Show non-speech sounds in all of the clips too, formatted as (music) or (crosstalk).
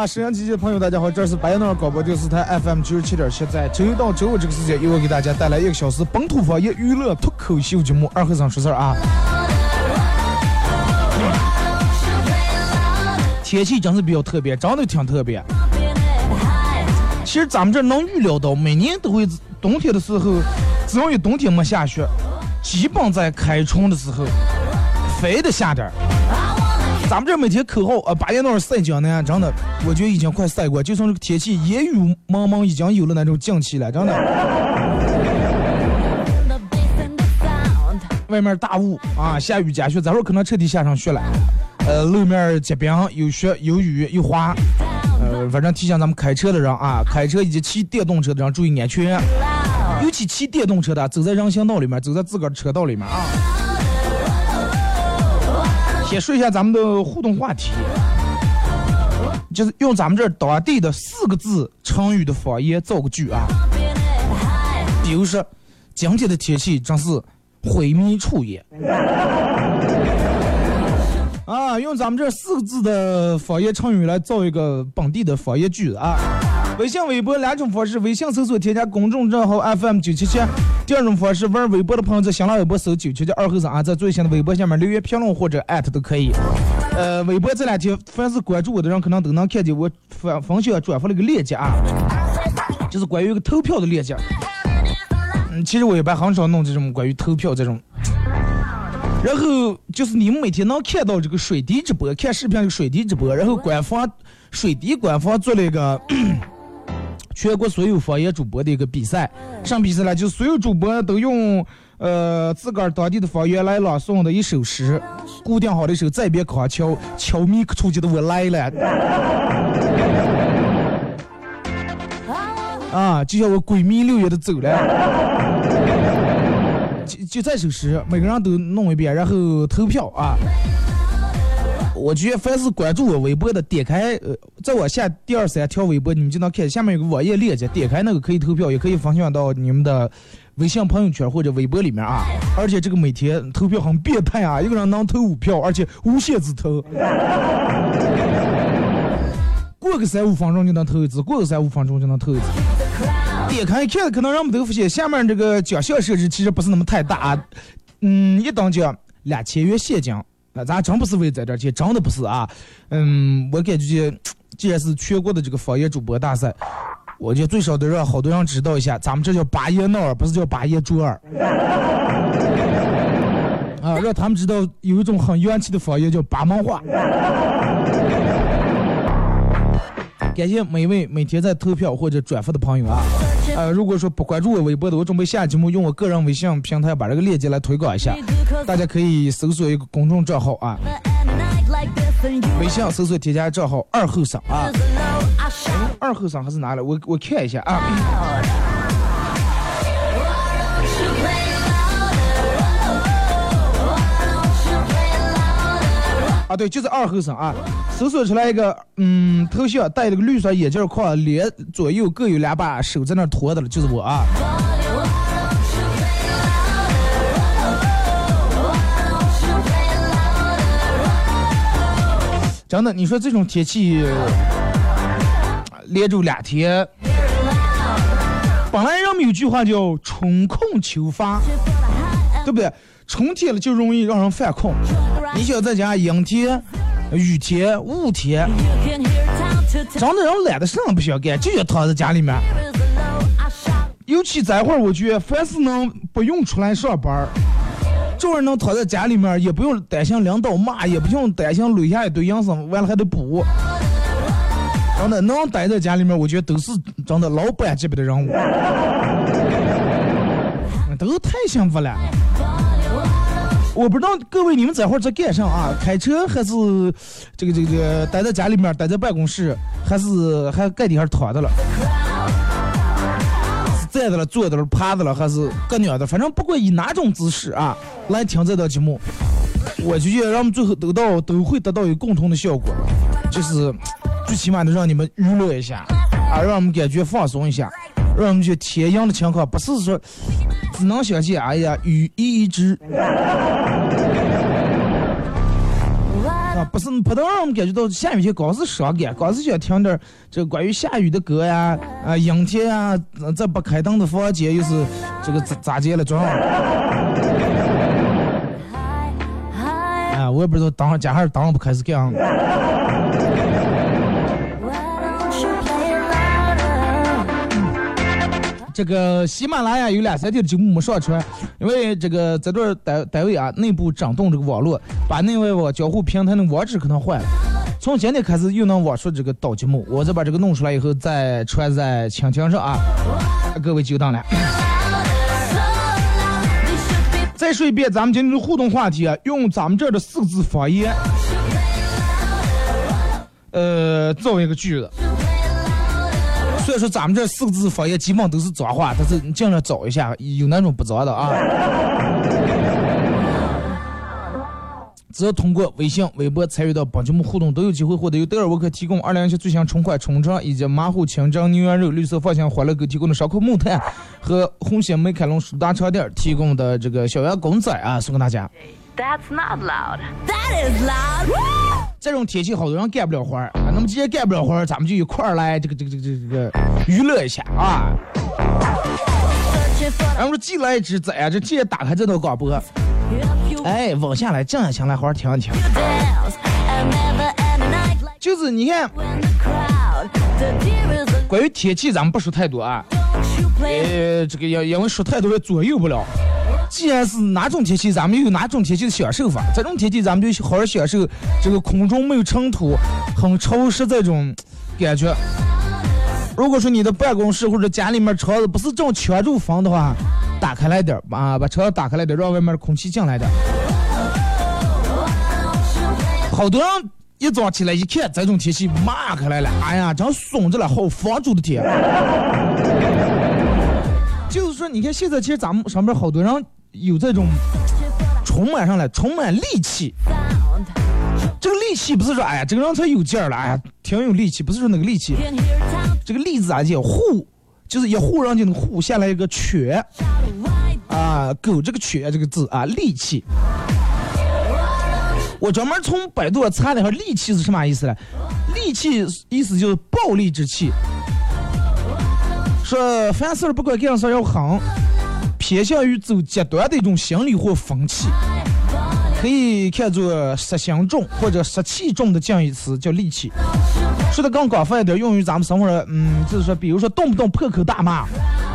啊，沈阳机器的朋友，大家好，这是白杨那广播电视台 FM 九十七点七，在周一到周五这个时间，由我给大家带来一个小时本土方言娱乐脱口秀节目《二和尚说事儿》啊。天气真是比较特别，真的挺特别。其实咱们这能预料到，每年都会冬天的时候，只要一冬天没下雪，基本在开春的时候，非得下点儿。咱们这每天口号啊，八点到晒江南，真的，我觉得已经快晒过，就从这个天气烟雨蒙蒙，已经有了那种静气了，真的。外面大雾啊，下雨夹雪，咱会儿可能彻底下上雪了。呃，路面结冰，有雪有雨有滑。呃，反正提醒咱们开车的人啊，开车以及骑电动车的人注意安全，尤其骑电动车的，走在人行道里面，走在自个儿车道里面啊。先说一下咱们的互动话题，就是用咱们这儿当地的四个字成语的方言造个句啊。比如说，今天的天气真是灰迷处也。用咱们这四个字的方言成语来造一个本地的方言句子啊。微信、微博两种方式，微信搜索添加公众账号 FM 九七七。第二种方式，玩微博的朋友在新浪微博搜九七七二后生啊，在最新的微博下面留言评论或者艾特都可以。呃，微博这两天凡是关注我的人，可能都能看见我分分享转发了一个链接啊，就是关于一个投票的链接。嗯，其实我一般很少弄这种关于投票这种。然后就是你们每天能看到这个水滴直播，看视频这个水滴直播，然后官方水滴官方做了一个 (coughs) 全国所有方言主播的一个比赛，上比赛了，就是所有主播都用呃自个儿当地的方言来朗诵的一首诗，固定好的一首《再别康桥》，悄咪可出去的我来了。(laughs) 啊，就像我闺蜜六月的走了。就就这首诗，每个人都弄一遍，然后投票啊。我觉得凡是关注我微博的，点开呃，再往下第二三条微博，你们就能看下面有个网页链接，点开那个可以投票，也可以分享到你们的微信朋友圈或者微博里面啊。而且这个每天投票很变态啊，一个人能投五票，而且无限制投。过个三五分钟就能投一次，过个三五分钟就能投一次。点开一看，可能人们都发现下面这个奖项设置其实不是那么太大啊。嗯，一等奖两千元现金，那咱真不是为在这儿去，真的不是啊。嗯，我感觉既然是全国的这个方言主播大赛，我就最少得让好多人知道一下，咱们这叫巴彦淖尔，不是叫巴彦淖尔。(laughs) 啊，让他们知道有一种很洋气的方言叫巴蒙话。感谢每位每天在投票或者转发的朋友啊。呃，如果说不关注我微博的，我准备下节目用我个人微信平台把这个链接来推广一下，大家可以搜索一个公众账号啊，微信搜索添加账号二后生啊，二后生还是哪里？我我看一下啊。啊，对，就是二后生啊，搜索出来一个，嗯，头像戴了个绿色眼镜框，脸左右各有两把手在那托的了，就是我啊。真的，你说这种天气连着两天，本来人们有句话叫“春困秋乏”，对不对？春天了就容易让人犯困。你想在家阴天、雨天、雾天，真的人懒得什么不想干，就想躺在家里面。尤其这会儿，我觉得凡是能不用出来上班儿，这会儿能躺在家里面，也不用担心领导骂，也不用担心累下一堆营生，完了还得补。真的能待在家里面，我觉得都是真的老板级别的人物，(laughs) 都太幸福了。我不知道各位你们这会儿在干啥啊？开车还是这个这个待在家里面，待在办公室，还是还盖底下躺着了？是站着了，坐着了，趴着了，还是搁鸟的？反正不管以哪种姿势啊来听这档节目，我就觉得让我们最后得到都会得到一个共同的效果，就是最起码的让你们娱乐一下啊，让我们感觉放松一下，让我们觉得天阳的情况不是说只能相信，哎呀雨一直 (laughs) 啊，不是不能让我们感觉到下雨天光是伤感，光是想听点这关于下雨的歌呀，啊阴天呀，呃这不开灯的房间又是这个咋咋接了装？(laughs) 啊，我也不知道当家还是当不开始干。这个喜马拉雅有两三天的节目没上传，因为这个在这单单位啊内部整顿这个网络，把内外网交互平台的网址可能换了。从今天开始又能网出这个导节目，我再把这个弄出来以后再传在蜻蜓上啊，各位久等了。再说一遍，咱们今天的互动话题啊，用咱们这儿的四个字方言，呃，造一个句子。所以说咱们这四个字方言基本都是脏话，但是你尽量找一下，有那种不脏的啊。只要通过微信、微博参与到本节目互动，都有机会获得由德尔沃克提供二零一七最新春款春装以及马虎清蒸牛羊肉、绿色放心欢乐狗提供的烧烤木炭和红星美凯龙舒达床垫提供的这个小羊公仔啊，送给大家。That's not loud. That is loud. (gasps) 这种天气，好多人干不了活儿啊。那么既然干不了活儿，咱们就一块儿来这个这个这个这个娱乐一下啊。然后说既来一只仔呀，这既然打开这道广播，哎，稳下来，静下心来，好好听一听。就是你看关于天气，咱们不说太多啊。呃，这个因因为说太多也左右不了。既然是哪种天气，咱们又有哪种天气的享受法。这种天气，咱们就好好享受这个空中没有尘土、很潮湿这种感觉。如果说你的办公室或者家里面窗子不是这种全住房的话，打开来点儿啊，把窗子打开来点，让外面的空气进来点。好多人一早起来一看这种天气，骂开来了，哎呀，真松着了，好房住的天。就是说，你看现在其实咱们上面好多人有这种充满上来，充满力气。这个力气不是说，哎呀，这个人才有劲儿了，哎呀，挺有力气，不是说那个力气。这个力字啊叫护，就是一护人家那个护下来一个犬啊，狗这个犬这个字啊，力气。我专门从百度查了一下，戾气是什么意思呢？戾气意思就是暴戾之气。说凡事不管干啥要狠，偏向于走极端的一种心理或风气，可以看作杀心重或者杀气重的近义词，叫戾气。说的更广泛一点，用于咱们生活中，嗯，就是说，比如说动不动破口大骂，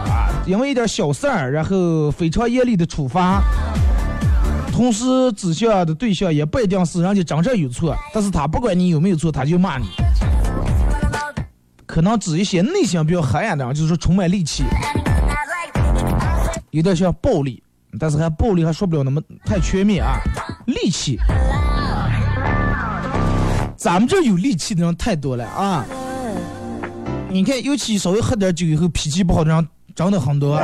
啊，因为一点小事儿，然后非常严厉的处罚，同时指向的对象也不一定是人家真正有错，但是他不管你有没有错，他就骂你。可能指一些内心比较黑暗的，就是说充满戾气，有点像暴力，但是还暴力还说不了那么太全面啊，戾气。咱们这有戾气的人太多了啊！你看，尤其稍微喝点酒以后脾气不好的人真的很多。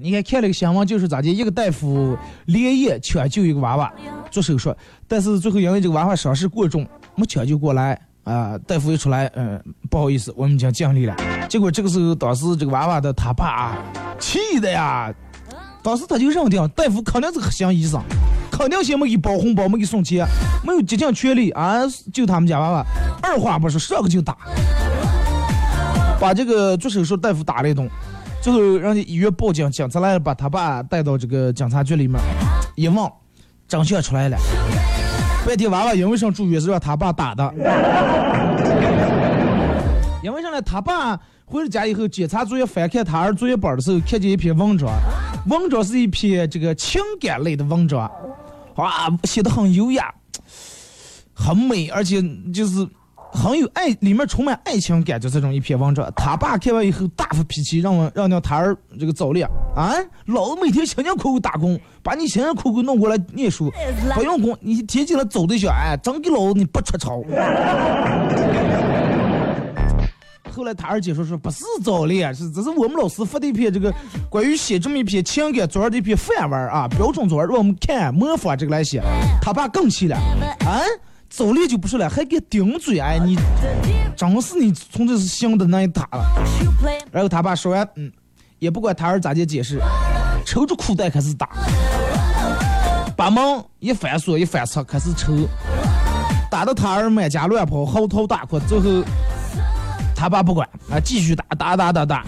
你看看了个新闻，就是咋的，一个大夫连夜抢救一个娃娃做手术，但是最后因为这个娃娃伤势过重，没抢救过来啊。大夫一出来，嗯、不好意思，我们已经尽力了。结果这个时候，当时这个娃娃的他爸啊，气的呀，当时他就认定大夫肯定是黑心医生，肯定先没给包红包，没给送钱，没有竭尽全力啊救他们家娃娃。二话不说，上个就打，把这个做手术大夫打了一顿。最后人家医院报警，警察来了，把他爸带到这个警察局里面，一问，真相出来了。半天娃娃因为啥住院是让他爸打的，(laughs) 因为啥呢？他爸回了家以后检查作业翻开他儿作业本的时候，看见一篇文章，文章是一篇这个情感类的文章，哇，写的很优雅，很美，而且就是很有爱，里面充满爱情感，就这种一篇文章。他爸看完以后大发脾气，让我让那他儿这个早恋啊！老子每天辛辛苦苦打工，把你辛辛苦苦弄过来念书，(laughs) 不用功，你天天来走对象，哎，真给老子你不出丑。(laughs) 后来他二姐说说不是早恋，是这是我们老师发的一篇这个关于写这么一篇情感作文的一篇范文啊，标准作文让我们看模仿这个来写。他爸更气了，啊，早恋就不说了，还给顶嘴，哎，你真是你从这是想的那一打了。然后他爸说完，嗯，也不管他儿咋的解释，抽着裤带开始打，把门一反锁一反侧开始抽，打的他儿满家乱跑，嚎啕大哭，最后。他爸不管啊，继续打打打打打，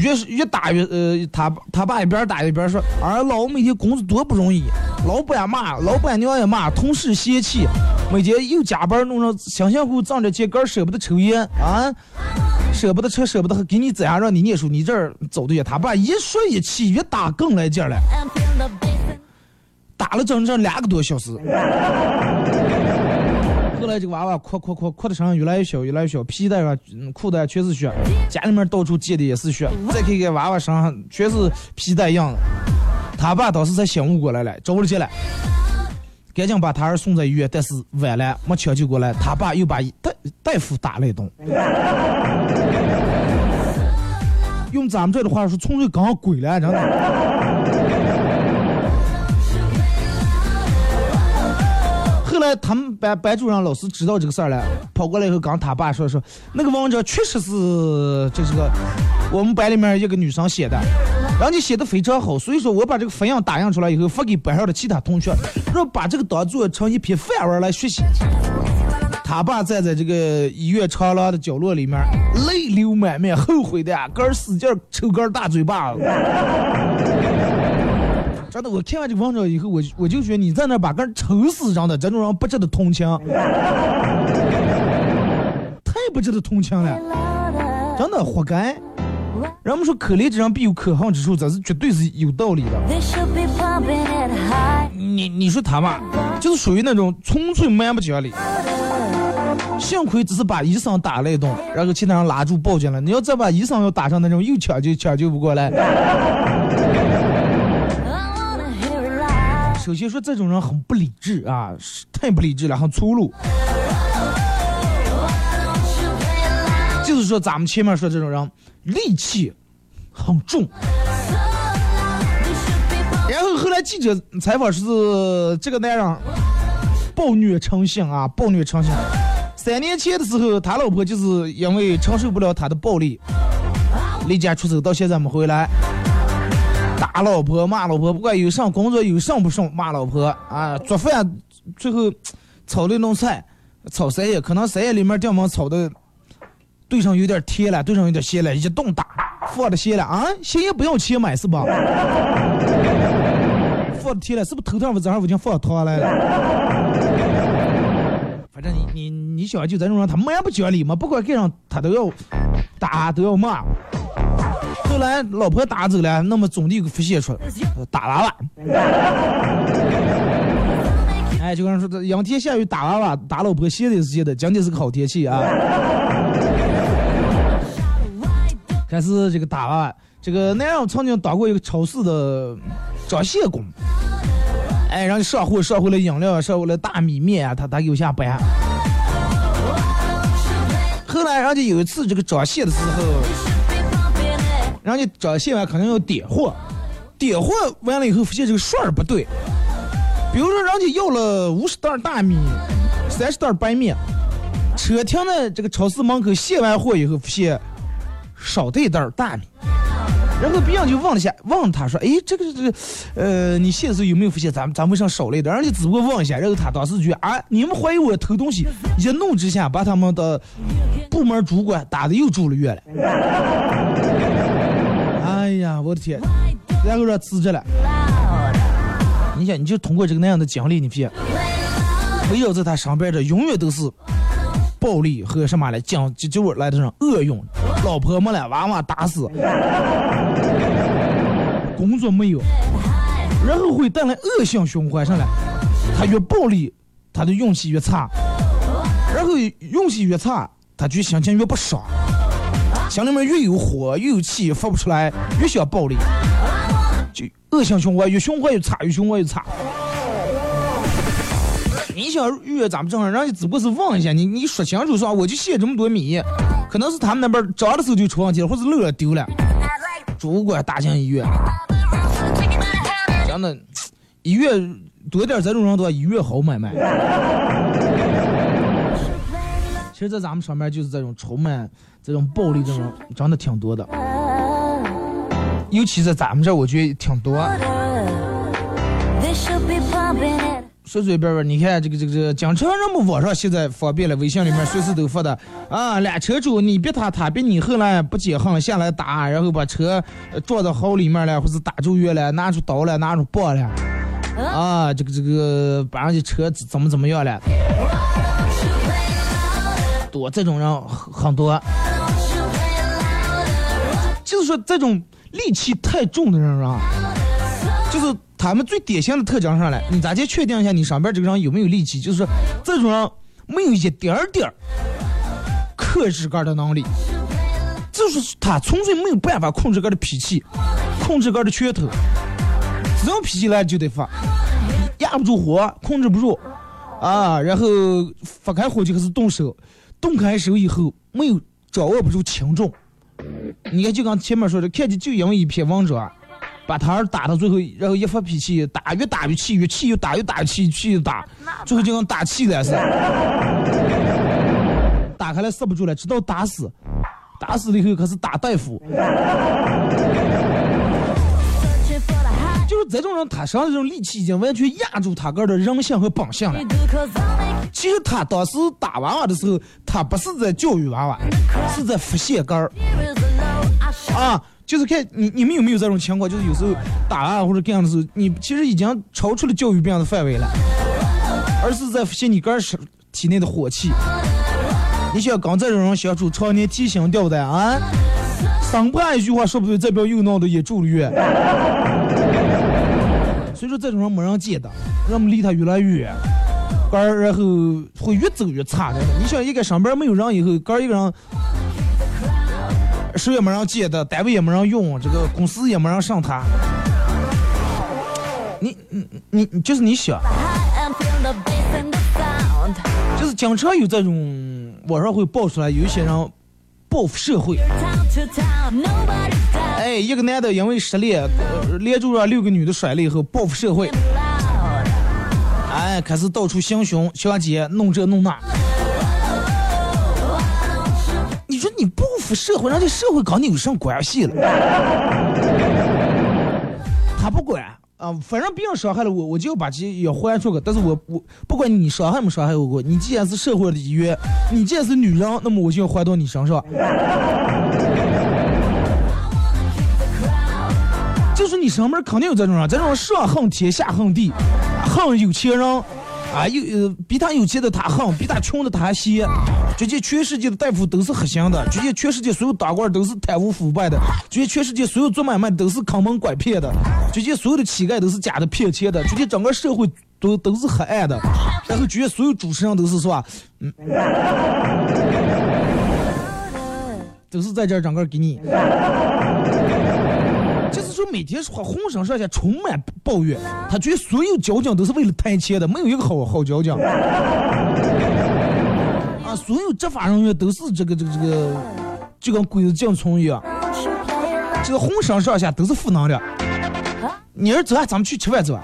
越越打越呃，他他爸一边打一边说：“儿老每天工作多不容易，老板骂，老板娘也骂，同事嫌弃，每天又加班弄上辛辛苦苦挣着钱，根舍不得抽烟啊，舍不得吃，舍不得喝给你怎样让你念书，你这儿走的也。”他爸一说一气，越打更来劲了，打了整整两个多小时。后来这个娃娃哭哭哭哭的声越来越小，越来越小，皮带上、裤带全是血，家里面到处溅的也是血。再看看娃娃身上全是皮带样子，他爸当时才醒悟过来了，着了急了，赶紧把他儿送在医院，但是晚了，没抢救过来，他爸又把大大夫打了一顿。(laughs) 用咱们这的话说，纯粹刚鬼了，真的。后来他们班班主任老师知道这个事儿了，跑过来以后跟他爸说说，那个文章确实是这是个我们班里面一个女生写的，然后你写的非常好，所以说我把这个分样打印出来以后发给班上的其他同学，让把这个当做成一篇范文来学习。他爸站在这个医院长廊的角落里面，泪流满面，后悔的个儿使劲抽根大嘴巴子。真的，我看完这个文章以后，我我就觉得你在那把个人抽死，(laughs) 真的，这种人不值得同情，太不值得同情了，真的活该。人们说可怜之人必有可恨之处，这是绝对是有道理的。你你说他嘛，就是属于那种纯粹蛮不讲理。幸亏只是把医生打了一顿，然后其他人拉住报警了。你要再把医生要打上那种，又抢救抢救不过来。首先说这种人很不理智啊，太不理智了，很粗鲁。就是说咱们前面说这种人戾气很重。然后后来记者采访是这个男人暴虐成性啊，暴虐成性。三年前的时候，他老婆就是因为承受不了他的暴力，离家出走，到现在没回来。打老婆骂老婆，不管有上工作有上不上骂老婆啊，做饭最后炒了一顿菜，炒三叶，可能三叶里面掉毛炒的对上有点甜了，对上有点咸了，一顿打，放的咸了啊，咸也不要钱买是吧？(laughs) 放的甜了，是不是头天晚上我已经放汤来了？反正你你你想就这种人，他蛮不讲理嘛，不管干啥他都要打都要骂。后来老婆打走了，那么总得有个发泄出打娃娃。(laughs) 哎，就跟人说的，阴天下雨打娃娃，打老婆，现在是现在，今天是个好天气啊。开始这个打娃娃，这个男人曾经当过一个超市的装卸工，哎，让你上货上回来饮料，上回来大米面啊，他他有下班。后来人家有一次这个装卸的时候。人家装卸完肯定要点货，点货完了以后发现这个数儿不对，比如说人家要了五十袋大米，三十袋白面，车停在这个超市门口卸完货以后发现少带一袋大米，然后别人就问了一下，问他说：“哎，这个这个，呃，你卸的时候有没有发现咱咱为啥少了一点？”人家只不过问一下，然后他当时就啊，你们怀疑我偷东西，一怒之下把他们的部门主管打的又住了院了。啊，我的天！然后让辞职了。你想，你就通过这个那样的经历，你别围绕在他身边的永远都是暴力和什么来讲，就就来的上恶用，老婆没了，娃娃打死，工作没有，然后会带来恶性循环上来。他越暴力，他的运气越差，然后运气越差，他就心情越不爽，心里面越有火，越有气，发不出来，越想暴力。就恶性循环，越循环越差，越循环越差。你想越咱们正常，人家只不过是问一下你，你说清楚说，我就卸这么多米，可能是他们那边涨的时候就出问题了，或者漏了丢了。主管大型医院，真的，医院多点这种人多，医院好买卖。(laughs) 其实，在咱们上面就是这种充满这种暴力这种，真的挺多的。尤其是咱们这，我觉得挺多。随随便便，你看这个这个这个，经常人们网上现在方便了，微信里面随时都发的啊，俩车主你逼他，他逼你，后来不解恨了，下来打，然后把车撞到壕里面了，或者打住院了，拿出刀了，拿出棒了，啊，这个这个把人家车怎么怎么样了，多这种人很多，就是说这种。戾气太重的人啊，就是他们最典型的特征上来。你咋去确定一下你上边这个人有没有戾气？就是说，这种人没有一点点克制个的能力，就是他纯粹没有办法控制个的脾气，控制个的拳头，只要脾气来就得发，压不住火，控制不住啊，然后发开火就开始动手，动开手以后没有掌握不住轻重。你看，就刚前面说的，看见就因为一篇文章，把他打到最后，然后一发脾气，打越打越气，越气越打越打气，气越打，最后就跟打气了似的。打开了刹不住了，直到打死，打死了以后可是打大夫。这种人，他身上这种戾气已经完全压住他个儿的人性和本性了。其实他当时打娃娃的时候，他不是在教育娃娃，是在发泄根儿。啊，就是看你你们有没有这种情况，就是有时候打啊或者干的时候，你其实已经超出了教育别人的范围了，而是在发泄你个人体内的火气。你想跟这种人相处，常年提心吊胆啊，生怕一句话说不对，这边又闹得也住了院。所以说这种人没人见的，人们离他越来越远，个儿然后会越走越差。的，你想一个上班没有人以后，个儿一个人，谁也没人接的，单位也没人用，这个公司也没人上他。你你你就是你想，就是经常有这种网上会爆出来，有一些人报复社会。哎，一个男的因为失恋，连住让六个女的甩了以后报复社会，哎，开始到处行凶、抢劫、弄这弄那。你说你报复社会，人家社会跟你有什么关系了？(laughs) 他不管啊，反正别人伤害了我，我就把这也还出去。但是我我不管你伤害没伤害我，你既然是社会的一员，你既然是女人，那么我就要还到你身上。上面肯定有这种人，这种上恨天下恨地，恨有钱人，啊有呃比他有钱的他恨，比他穷的他嫌，觉得全世界的大夫都是黑心的，觉得全世界所有当官都是贪污腐败的，觉得全世界所有做买卖都是坑蒙拐骗的，觉得所有的乞丐都是假的骗钱的，觉得整个社会都都是黑暗的，然后觉得所有主持人都是是吧？嗯，都是在这儿整个给你。就每天说浑身上下充满抱怨，他觉得所有交警都是为了贪钱的，没有一个好好交警。啊，所有执法人员都是这个这个这个，就跟鬼子进村一样，这个浑身上下都是负能量。你儿走啊，咱们去吃饭走啊。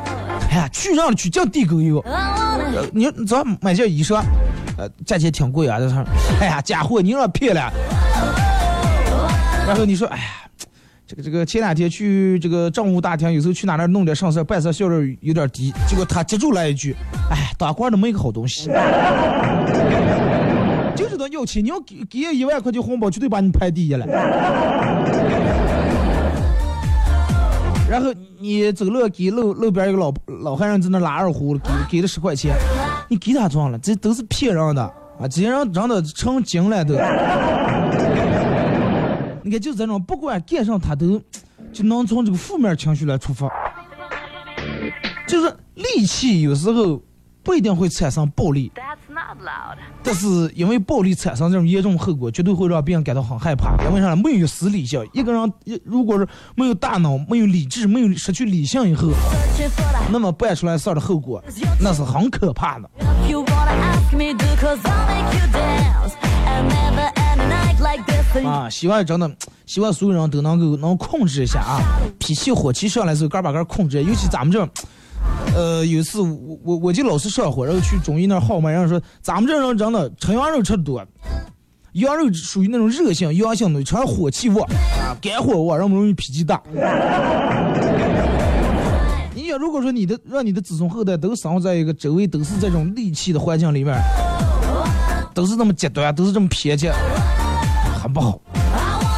哎呀，去让了去，叫地沟油。你走买件衣裳，呃，价钱挺贵啊，这是。哎呀，假货，你让骗了。然后你说，哎呀。这个这个前两天去这个政务大厅，有时候去哪那弄点上事办事效率有点低。结果他接住来一句：“哎，当官的没个好东西，(laughs) 就知道要钱，你要给给一万块钱红包，绝对把你排第一了。(laughs) ”然后你走路给路路边一个老老汉人在那拉二胡，给给了十块钱，你给他装了，这都是骗人的啊！这些人让的成精了都。你看就这种，不管干上他都 (tsk) 就能从这个负面情绪来出发，就是戾气有时候不一定会产生暴力。但是因为暴力产生这种严重后果，绝对会让别人感到很害怕。因为啥？没有一丝理性。一个人如果是没有大脑、没有理智、没有失去理性以后，那么办出来事儿的后果，那是很可怕的。啊，希望真的，(tsk) 希望所有人都能够能控制一下啊，脾气火气上来时候，嘎把嘎控制。尤其咱们这。(tsk) 呃，有一次我我我就老是上火，然后去中医那儿号脉，然后说咱们这人真的吃羊肉吃的多，羊肉属于那种热性阳性的，吃火气旺啊，肝火旺，人们容易脾气大。(laughs) 你想，如果说你的让你的子孙后代都生活在一个周围都是这种戾气的环境里面，都是这么极端，都是这么偏激，很不好。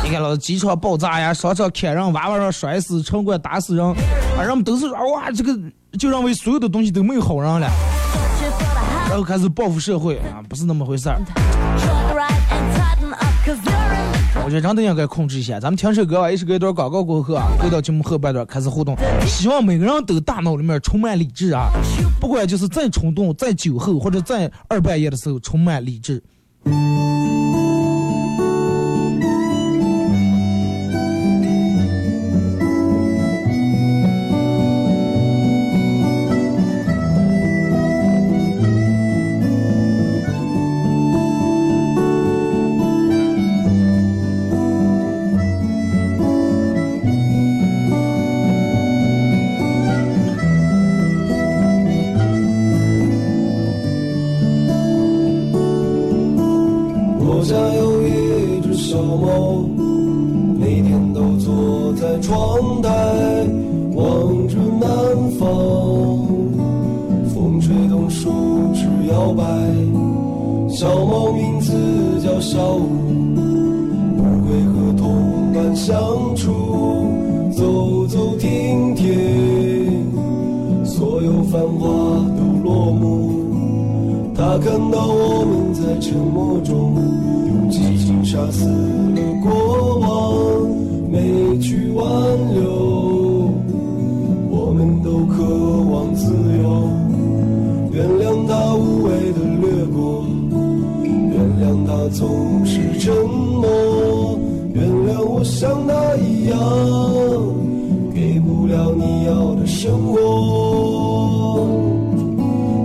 你看，老子机场爆炸呀，商场砍人，娃娃上摔死，城管打死人，啊，人们都是说哇，这个就认为所有的东西都没有好人了，然后开始报复社会啊，不是那么回事儿。我觉得真的应该控制一下。咱们听首歌吧，一首歌一段广告过后啊，回到节目后半段开始互动。希望每个人都大脑里面充满理智啊，不管就是再冲动、再酒后或者在二半夜的时候，充满理智。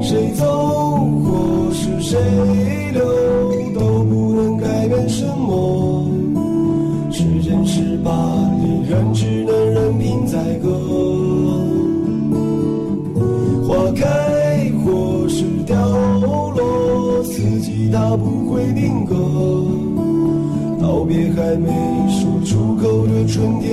谁走或是谁留，都不能改变什么。时间是把利刃，只能任凭宰割。花开或是凋落，四季它不会定格。告别还没说出口的春天。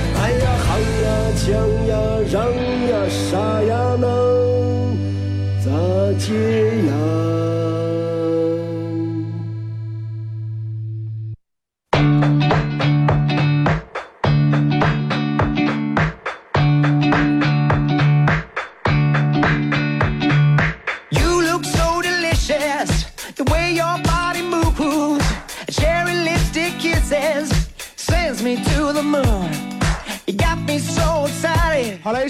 唱呀抢呀嚷呀杀呀弄咋解呀？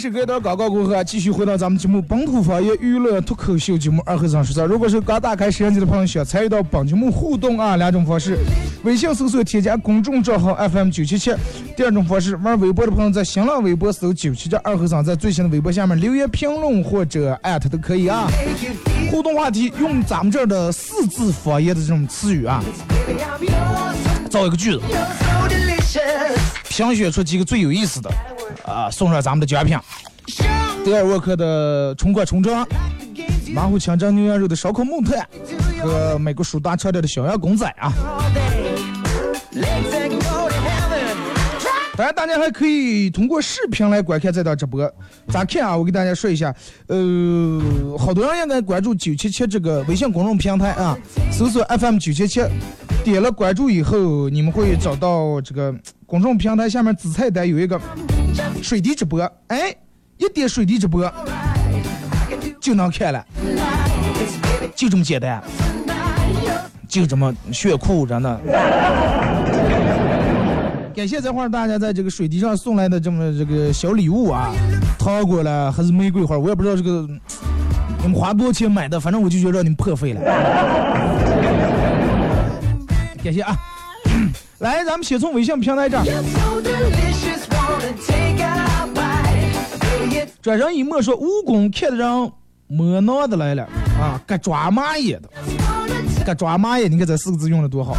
首歌一段广告过后啊，继续回到咱们节目本土方言娱乐脱口秀节目二和尚说事儿。如果是刚打开摄像机的朋友，想参与到本节目互动啊，两种方式：微信搜索添加公众账号 FM 九七七；第二种方式，玩微博的朋友在新浪微博搜九七七二和尚，在最新的微博下面留言评论或者艾特都可以啊。互动话题用咱们这儿的四字方言的这种词语啊，造一个句子，评选出几个最有意思的啊，送上咱们的奖品。德尔沃克的冲冠重装，马虎强蒸牛羊肉的烧烤木炭和美国蜀大超调的小羊公仔啊。当然，大家还可以通过视频来观看这档直播。咋看啊？我给大家说一下，呃，好多人应该关注九七七这个微信公众平台啊，搜索 FM 九七七，点了关注以后，你们会找到这个公众平台下面子菜单有一个水滴直播，哎，一点水滴直播就能看了，就这么简单，就这么炫酷着呢。感谢这会儿大家在这个水滴上送来的这么这个小礼物啊，糖果了还是玫瑰花，我也不知道这个你们花多少钱买的，反正我就觉得让你们破费了。(laughs) 感谢啊！(coughs) 来，咱们先从微信平台这儿。转身一默说蜈蚣看的人摸脑的来了。啊，该抓蚂蚁的。该抓蚂蚁，你看这四个字用的多好。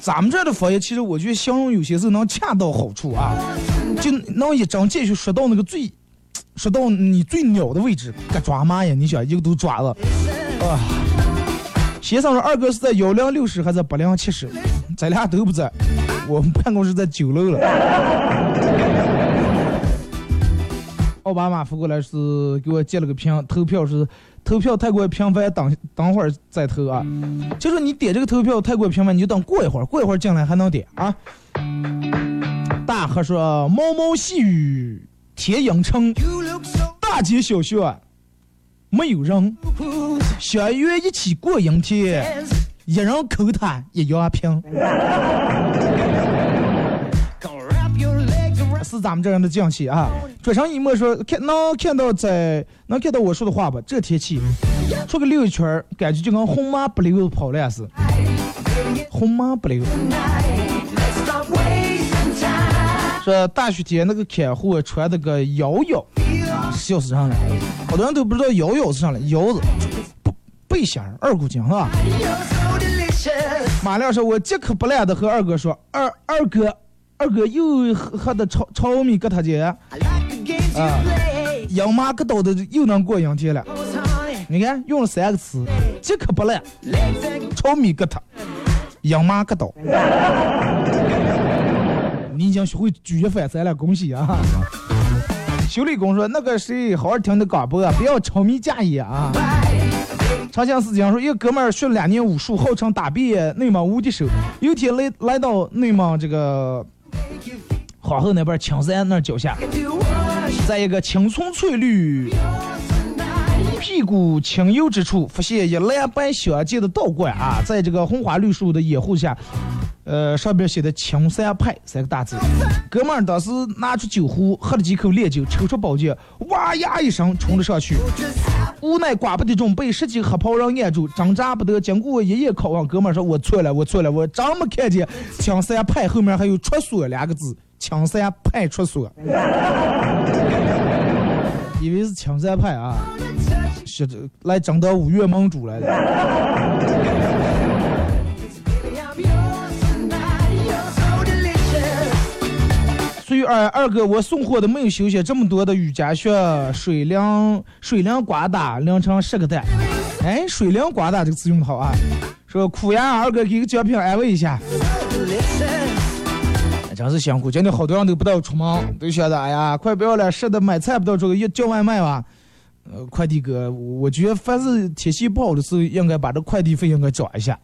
咱们这儿的方言，其实我觉得形容有些时候能恰到好处啊，就能一针见血说到那个最，说到你最鸟的位置，该抓嘛呀，你想一个都抓了，啊！先生说二哥是在幺零六室还是八零七室？咱俩都不在，我们办公室在九楼了。奥巴马发过来是给我截了个屏，投票是投票太过频繁，等等会儿再投啊。就说你点这个投票太过频繁，你就等过一会儿，过一会儿进来还能点啊。大河说毛毛细雨天阴沉，大街小巷没有人，相约一起过阴天，一人口痰一样平，是咱们这样的降气啊。转上一墨说看能看到在能看到我说的话吧？这天气出个溜一圈儿，感觉就跟红马不溜跑了似的。红马不溜。说大雪天那个看护穿的个摇腰，笑死人了。好多人都不知道摇腰是啥了，腰子不背心儿二股筋啊。You're so delicious. 马亮说：“我饥渴不懒的和二哥说，二二哥，二哥又喝喝的炒炒米疙瘩节，I like the games you Ah. play. 养马疙瘩的又能过阴天了。你看用了三个词：饥渴不懒，legs that 炒米疙瘩，养马疙瘩。你已经学会举一反三了，恭喜啊！”修理工说：“那个谁，好好听的广播，不要炒米架眼啊！”长相思讲说，一个哥们儿学了两年武术，号称打遍内蒙无敌手。有天来来到内蒙这个皇后那边青山那脚下，在一个青葱翠绿、屁股清幽之处，发现一蓝白相间的道观啊，在这个红花绿树的掩护下，呃，上边写的“青山派”三个大字。哥们儿当时拿出酒壶，喝了几口烈酒，抽出宝剑，哇呀一声冲了上去。无奈寡不敌众，被十几黑袍人按住，挣扎不得。经过一夜拷问，哥们儿说：“我错了，我错了，我真没看见青山派后面还有出所两个字，青山派出所。”以为是青山派啊，是这来争得五岳盟主来的。(laughs) 所以二二哥，我送货的没有休息，这么多的瑜伽靴，水凉水凉瓜打凉成十个蛋。哎，水凉瓜打这个词用的好啊。说苦呀，二哥给个奖品安慰一下。真是辛苦，今天好多人都不到出门，都觉得哎呀，快不要了，舍得买菜不到这个，要叫外卖吧。呃，快递哥，我觉得凡是天气不好的时候，应该把这快递费应该涨一下。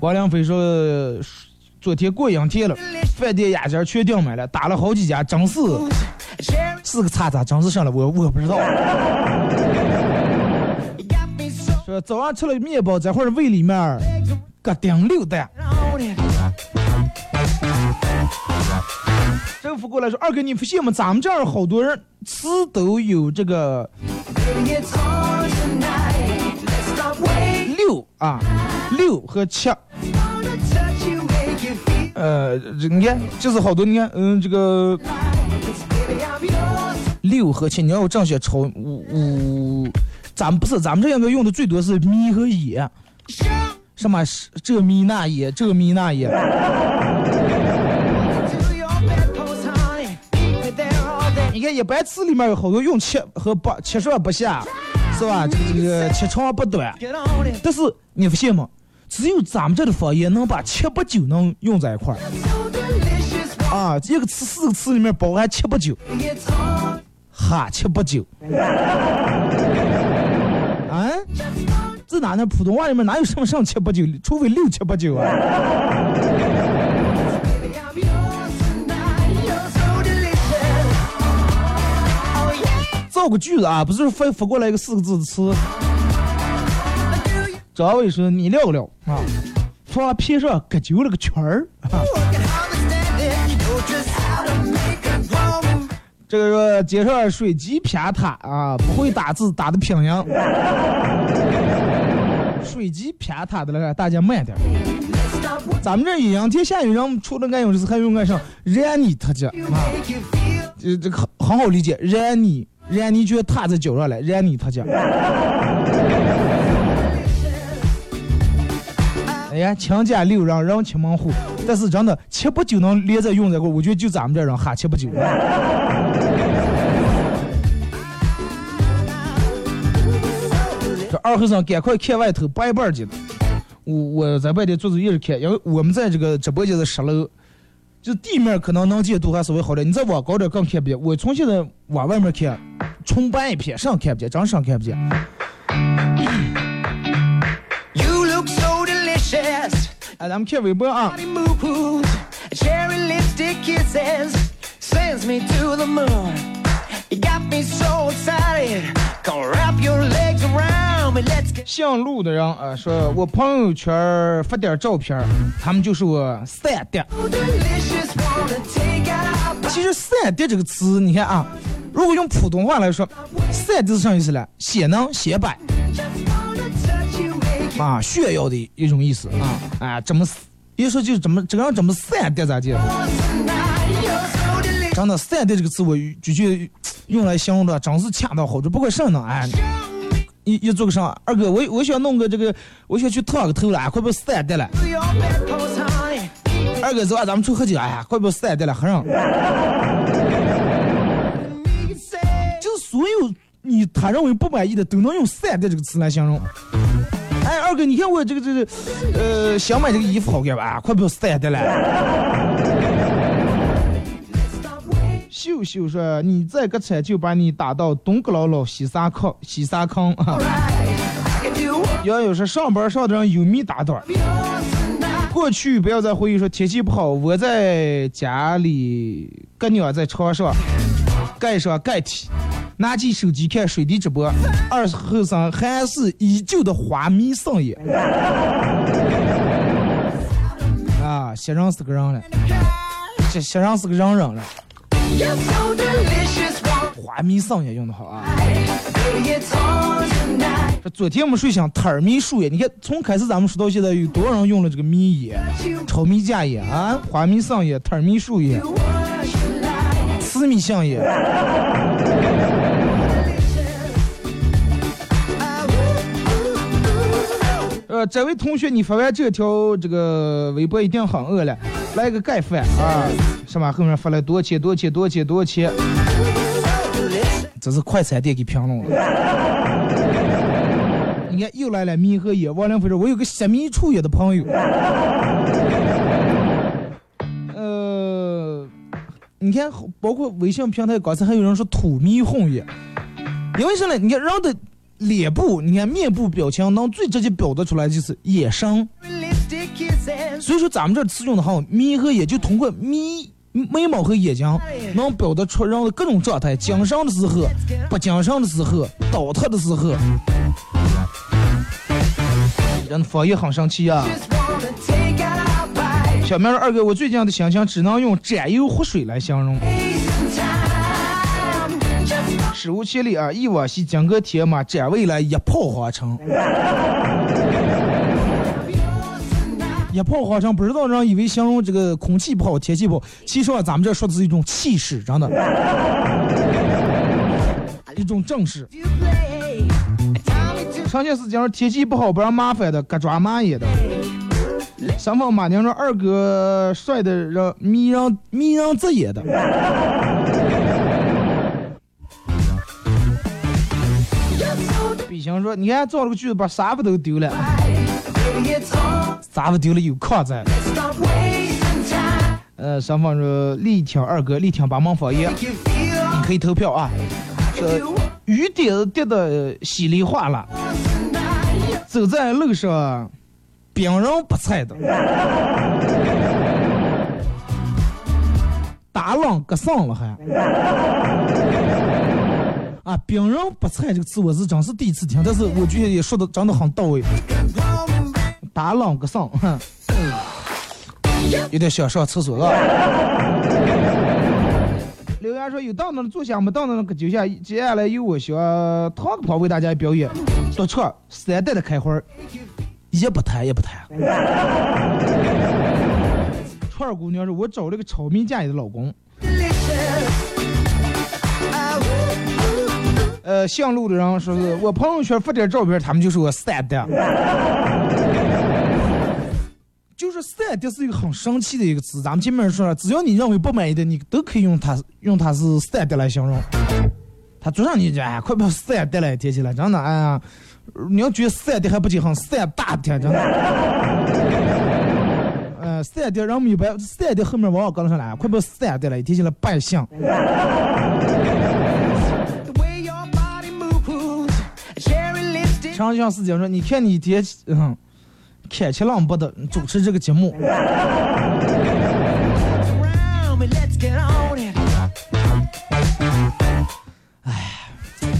王良飞说，昨天过阴天了，饭店鸭尖全订满了，打了好几家，真是 Cherry, 是个叉叉，真是上了，我我不知道。说早上吃了面包，这会儿胃里面儿咯叮溜的。政府过来说，二哥你不信吗？咱们这儿好多人吃都有这个六啊，六和七。呃，这你看，就是好多，你看，嗯，这个六和七，你要我这样写抄五五，咱们不是，咱们这应该用的最多是咪和野，什么是这咪那野，这咪那野。一般字里面有好多用七和八，七上八下，是吧？这个这个七长八短。但是你不信吗？只有咱们这的方言能把七八九能用在一块儿啊！一个词四个词里面包含七八九，哈七八九。(laughs) 啊？这哪呢？普通话里面哪有什么上七八九？除非六七八九啊！造个句子啊，不是发发过来一个四个字的词。张伟说你聊聊啊，发片上搁揪了个圈儿。(laughs) 这个说街上水机偏塌啊，不会打字打的拼音。(laughs) 水机偏塌的了，大家慢点。咱们这阴阳天下雨人除了俺用就是还用俺上染你他家啊，Make you feel. 这这个很很好理解，染你染你就踏在脚上来，染你他讲。(laughs) 哎呀，强家六人人七门户，但是真的七八九能连着用这个，我觉得就咱们这人哈七八九。(laughs) 这二和尚赶快看外头白板去了。我我在外头坐着一直看，因为我们在这个直播间的十楼，就地面可能能见度还稍微好点，你再往高点更看不见。我从现在往外面看，纯白一片，上看不见，真上看不见。You look so delicious. 哎，咱们看微博啊，Body moves, cherry lipstick kisses, sends me to the moon. You got me so excited. Wrap your legs around 姓陆的人啊，说我朋友圈发点照片，他们就说我散的。so delicious. Wanna take out 其实“散的”这个词，你看啊，如果用普通话来说，“散的”是啥意思呢？显能显摆啊，炫耀的一种意思啊哎，怎么一说就怎么这个人怎么散的咋地.真的“散的”这个词，我就觉得用来形容的真是恰到好处。不过啥呢？哎，一一做个啥？二哥，我我想弄个这个，我想去烫个头了，快被散的了。二哥，走啊，咱们去喝酒。哎呀，快被散的了，和尚。(laughs) 就所有你他认为不满意的，都能用“散的”这个词来形容。哎，二哥，你看我这个这个，呃，想买这个衣服好看吧？快被我散的了。秀秀说：“你再个踩就把你打到东阁姥姥西沙坑西沙坑啊要有说上班上的人有米打盹儿。过去不要再回忆说天气不好，我在家里，哥娘在床上盖上盖体，拿起手机看水滴直播，二后生还是依旧的花迷上眼。啊，写上是个人了，写写上是个人人了，花迷上也用的好啊。这昨天我们睡想摊儿迷树叶，你看从开始咱们说到现在，有多少人用了这个迷叶、炒米架叶啊、花迷上叶、摊儿迷树叶.刺米香叶。这位同学，你发完这条这个微博一定很饿了，来个盖饭啊！什么后面发来多少钱多少钱多少钱多少钱？这是快餐店给评论了。你看又来了米和叶，王良飞说：“我有个虾米处叶的朋友。”呃，你看，包括微信平台，刚才还有人说土米红叶，因为啥呢？你看人的脸部，你看面部表情能最直接表达出来就是眼神，所以说咱们这词用的好，眯和眼就通过眯眉毛和眼睛能表达出人的各种状态，精神的时候，不精神的时候，倒塌的时候。人的方言很神奇啊。小明二哥，我最近的心情只能用沾油活水来形容。史无前例啊！忆往昔，金戈铁马，展未来，一炮花城。(laughs) 一炮花城，不知道人以为形容这个空气不好，天气不好，其实啊，咱们这说的是一种气势，真的，(laughs) 一种正势。常见是讲天气不好不让麻烦的，各抓蚂蚁的。三方马娘说二哥帅的让迷人迷人直眼的。比心说，你看造了个句子，把啥不都丢了，啥不丢了有矿在。呃，上方说力挺二哥，力挺八门方言，你可以投票啊。这雨点跌的稀里哗啦，走在路上，兵人不踩的，(laughs) 打浪搁上了还。啊，兵人不踩这个词我是真是第一次听，但是我觉得也说的真的很到位。打浪个上，哼，有点想上厕所了。留言说有凳子坐下，没到那个就下。接下来由我小唐哥为大家表演独唱三代的开花，也不谈也不谈。串儿姑娘说：“我找了个炒米家里的老公。呃，姓陆的人说是我朋友圈发点照片，他们就说我三代。就是三代是一个很生气的一个词，咱们前面说了，只要你认为不满意的，你都可以用它用它是三代来形容。他昨上你讲哎，快把三代来贴起来，真的哎呀，你要觉得三代还不仅很三大天，真的。呃，三代人们一般三代后面往往跟上来，快把三代来贴起来扮相。常向四姐说：“你看你爹，嗯，看起浪不得主持这个节目。”哎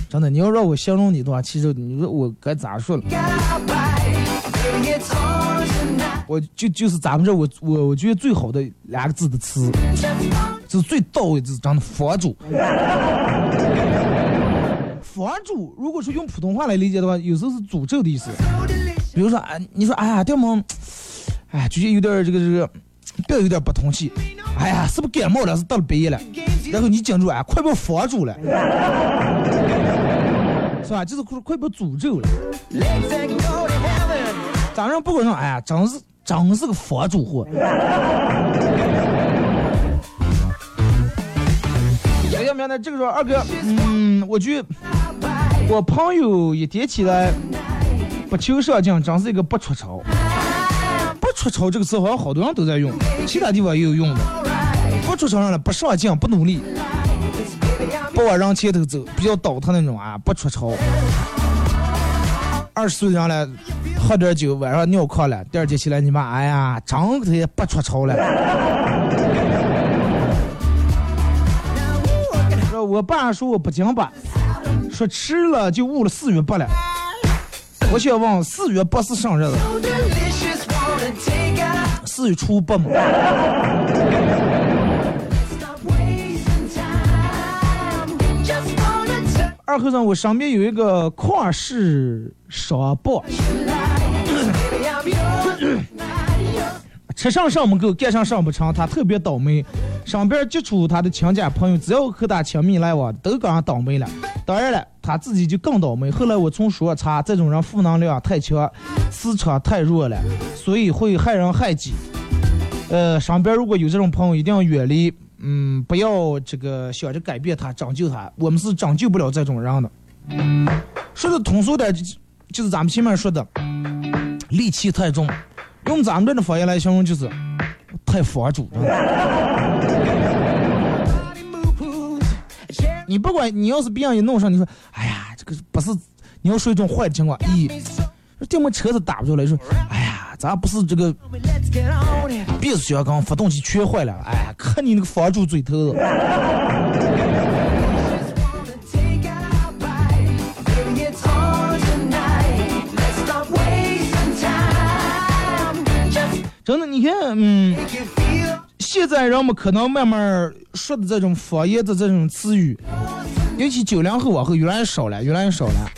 真的，你要让我形容你的话，其实你说我该咋说了？我就就是咱们这我我我觉得最好的两个字的词，就是最到位，就是讲的佛祖。佛主，如果说用普通话来理解的话，有时候是诅咒的意思。比如说，哎，你说，哎呀，对吗？哎，最近有点儿这个这个，别有点不通气。哎呀，是不是感冒了？是得了鼻炎了？然后你讲住，哎，快被佛住了，(laughs) 是吧？就是快快被诅咒了。咱人不管说，哎呀，真是真是个佛主货。(laughs) 哎呀，明白这个时候，二哥，嗯，我觉得我朋友一提起来不求上进，真是一个不出丑。不出丑这个词好像好多人都在用，其他地方也有用的。不出丑上来，不上进，不努力，不往人前头走，比较倒腾那种啊，不出丑。二十岁人了，喝点酒，晚上尿炕了，第二天起来你妈，哎呀，整天不出丑了。说我爸说我不讲吧，说吃了就误了四月八了。我想问，四月八是生日了？四月初八吗？二和尚，我身边有一个跨市商贩。吃上上不够，干上上不成，他特别倒霉。身边接触他的亲家朋友，只要和他亲密来往，都跟上倒霉了。当然了，他自己就更倒霉。后来我从书上查，这种人负能量太强，磁场太弱了，所以会害人害己。呃，身边如果有这种朋友，一定要远离。嗯，不要这个想着改变他、拯救他，我们是拯救不了这种人的。说的通俗点，就是咱们前面说的，戾气太重。用咱们这的方言来形容，就是太佛主 (laughs) 你不管你要是别人一弄上，你说，哎呀，这个不是，你要说一种坏的情况，咦，这电摩车子打不出来，说，哎呀，咱不是这个.变速箱缸发动机缺坏了，哎呀，看你那个佛主嘴头 (laughs) 看，嗯，现在人们可能慢慢说的这种方言的这种词语，尤其九零后往后越来越少了，越来越少了。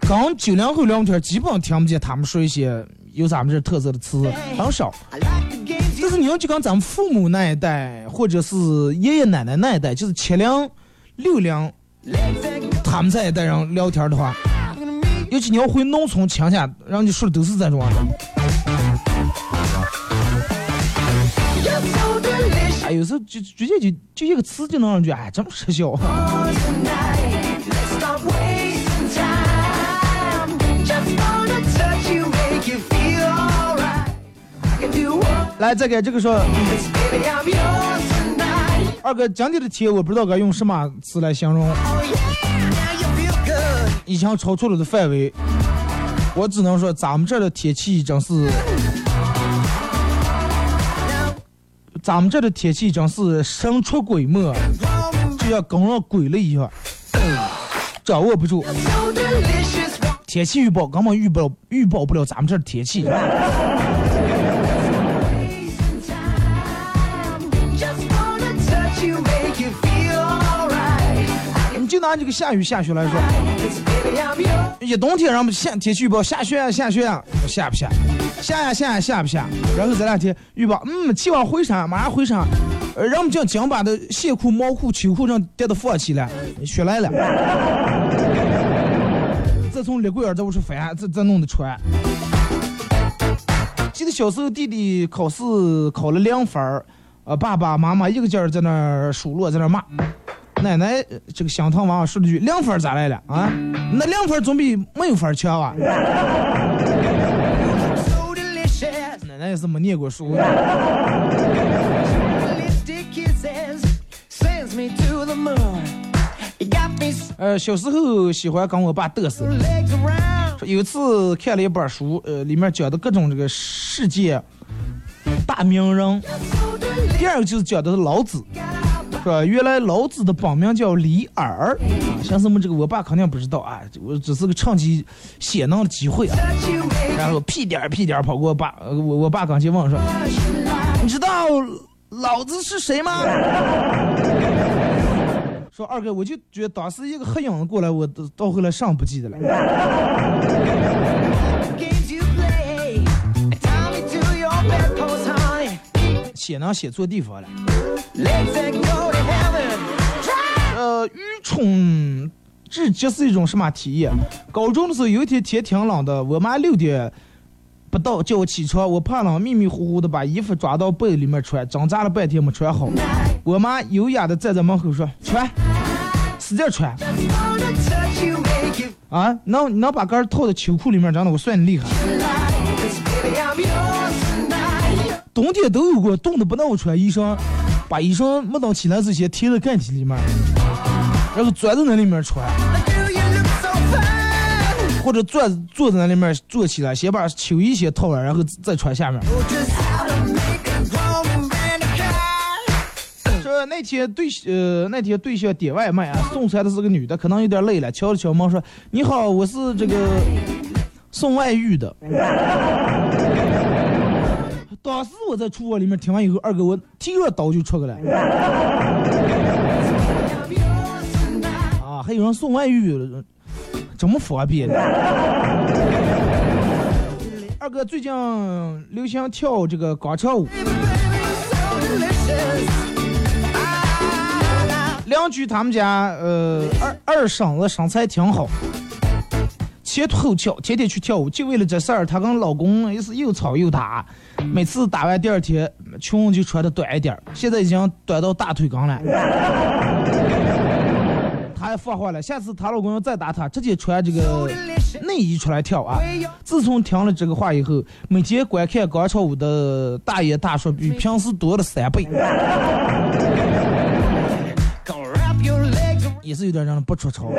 刚九零后聊天，基本上听不见他们说一些有咱们这特色的词，很少。但是你要就跟咱们父母那一代，或者是爷爷奶奶那一代，就是七零、六零，他们这一代人聊天的话，尤其你要回农村乡下，人家说的都是这种。哎，有时候就直接就就一个词就能让人觉得哎这么失效。来，再给这个说，二哥，今天的天我不知道该用什么词来形容，已经超出了的范围，我只能说咱们这儿的天气真是，咱们这的天气真是神出鬼没，就像跟上鬼了一样，掌握不住。天气预报根本预报预报不了咱们这的天气。你就拿这个下雨下雪来说，一冬天让们下天气预报下雪啊下雪啊，下不下？下呀下呀下不下？然后这两天预报，嗯，气往回升，马上回升，呃，让我们将将把的线裤、毛裤、秋裤上叠的放起来，雪来了。再从立柜儿再往出翻，再再弄的穿。记得小时候弟弟考试考了两分儿，呃，爸爸妈妈一个劲儿在那儿数落，在那儿骂。奶奶这个心疼娃说了句：“两分咋来了啊？那两分总比没有分强啊！”也是没念过书。呃，小时候喜欢跟我爸嘚瑟。有一次看了一本书，呃，里面讲的各种这个世界大名人。第二个就是讲的是老子。说？原来老子的本名叫李耳，像什么这个我爸肯定不知道啊，我只是个趁机显能的机会啊。然后屁颠儿屁颠儿跑过我爸，我我爸刚去问说：“你知道老子是谁吗？”说二哥，我就觉得当时一个黑影子过来，我到后来上不记得了。写能写错地方了。呃，愚蠢至极是一种什么体验？高中的时候有一天天挺冷的，我妈六点不到叫我起床，我怕冷，迷迷糊糊的把衣服抓到被里面穿，挣扎了半天没穿好。我妈优雅的站在门口说：“穿，使劲穿。”啊，能能把杆套在秋裤里面，真的我算你厉害。冬天都有过，冻的不能穿衣裳，把衣裳没等起来之前贴在盖体里面，然后钻在那里面穿，或者坐坐在那里面坐起来，先把秋衣先套上，然后再穿下面。说那天对呃那天对象点外卖啊，送餐的是个女的，可能有点累了，敲了敲门说：“你好，我是这个送外遇的。”当时我在厨房里面听完以后，二哥我提着刀就出去了。啊，还有人送外遇了，这么方便二哥最近流行跳这个广场舞，邻居他们家呃二二婶子身材挺好。前凸后翘，天天去跳舞，就为了这事儿，她跟老公也是又吵又打。每次打完第二天，裙就穿的短一点现在已经短到大腿根了。她还发话了，下次她老公要再打她，直接穿这个内衣出来跳啊！自从听了这个话以后，每天观看广场舞的大爷大叔比平时多了三倍，也是有点让人不出丑。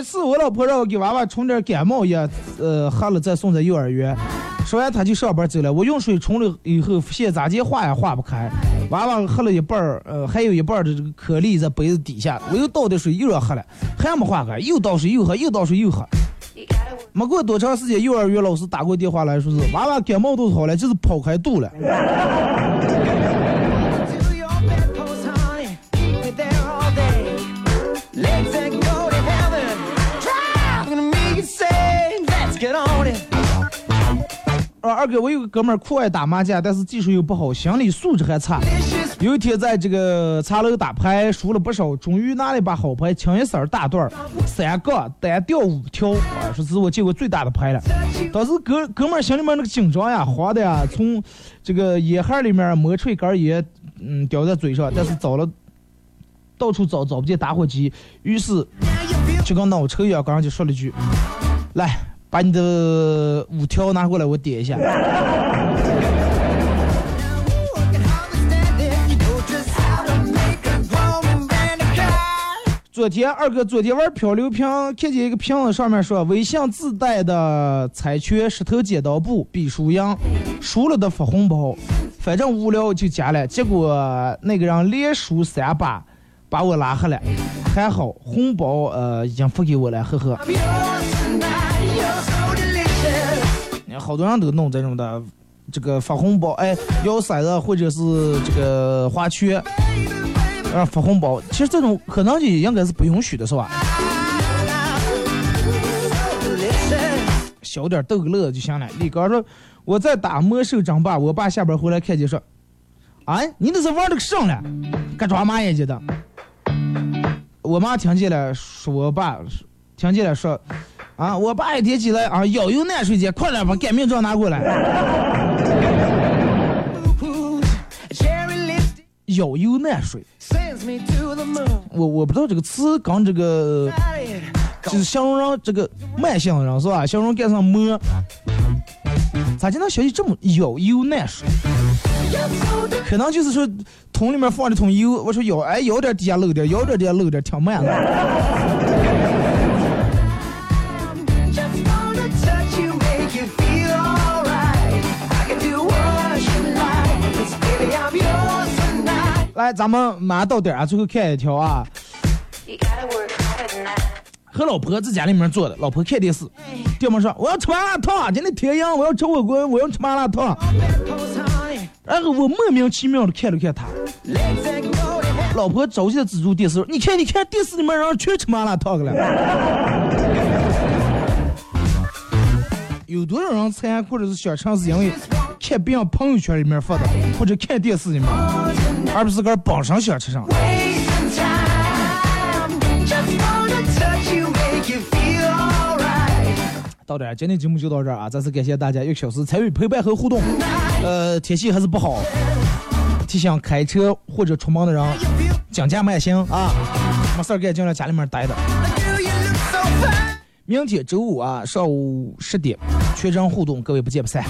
一次，我老婆让我给娃娃冲点感冒药，呃，喝了再送在幼儿园。说完，她就上班走了。我用水冲了以后，现咋接化也化不开。娃娃喝了一半儿，呃，还有一半儿的这个颗粒在杯子底下，我又倒的水又让喝了，还没化开，又倒水又喝，又倒水又喝。没过多长时间，幼儿园老师打过电话来说是娃娃感冒都好了，就是跑开肚了。啊，二哥，我有个哥们儿酷爱打麻将，但是技术又不好，心理素质还差。有一天在这个茶楼打牌，输了不少，终于拿了一把好牌，清一色大段儿，三杠单吊五条，啊，说是我见过最大的牌了。当时哥哥们儿心里面那个紧张呀，慌的呀，从这个烟盒里面摸出一根烟，嗯，叼在嘴上，但是找了到处找找不见打火机，于是就跟脑抽一样，刚刚就说了一句：“来，把你的五条拿过来，我点一下。”昨天二哥昨天玩漂流瓶，看见一个瓶子上面说微信自带的猜拳石头剪刀布比输赢，输了的发红包，反正无聊就加了，结果那个人连输三把，把我拉黑了，还好红包呃已经付给我了，呵呵。好多人都弄这种的，这个发红包，哎，摇骰子或者是这个花圈，啊发红包，其实这种可能性应该是不允许的，是吧？小点逗个乐就行了。李刚说：“我在打魔兽争霸，我爸下班回来看见说，哎，你那是玩的个上了，干抓嘛眼睛的？”我妈听见了，说我爸听见了说：“啊，我爸一提起来啊，要有奶水间，快点把擀面杖拿过来。要有奶水，我我不知道这个词跟这个就是形容人这个慢性人是吧？形容盖上摸，咋就能学习这么要有奶水？可能就是说桶里面放着桶油，我说要哎有点底下漏点，有点底下漏点，挺慢的。来，咱们马上到点儿啊，最后看一条啊.和老婆在家里面坐的，老婆看电视，电门说我要吃麻辣烫，今天天阳，我要吃火锅，我要吃麻辣烫。然后我莫名其妙的看了看他.老婆着急的指住电视，你看你看电视里面人全吃麻辣烫了。有多少人馋或者是想尝，是因为看别人朋友圈里面发的，或者看电视里面，而不是个本身想吃上。小车上到这儿，今天节目就到这儿啊！再次感谢大家一个小时参与陪伴和互动。呃，天气还是不好，提醒开车或者出门的人讲价慢行啊，没事儿干，尽量家里面待着。明天周五啊，上午十点，全程互动，各位不见不散。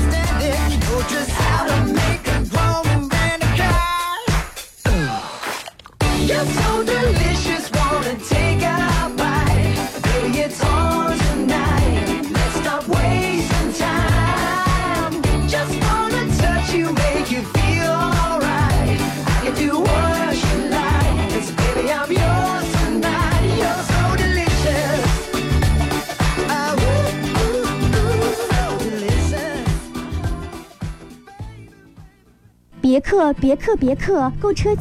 别克别克别克购车。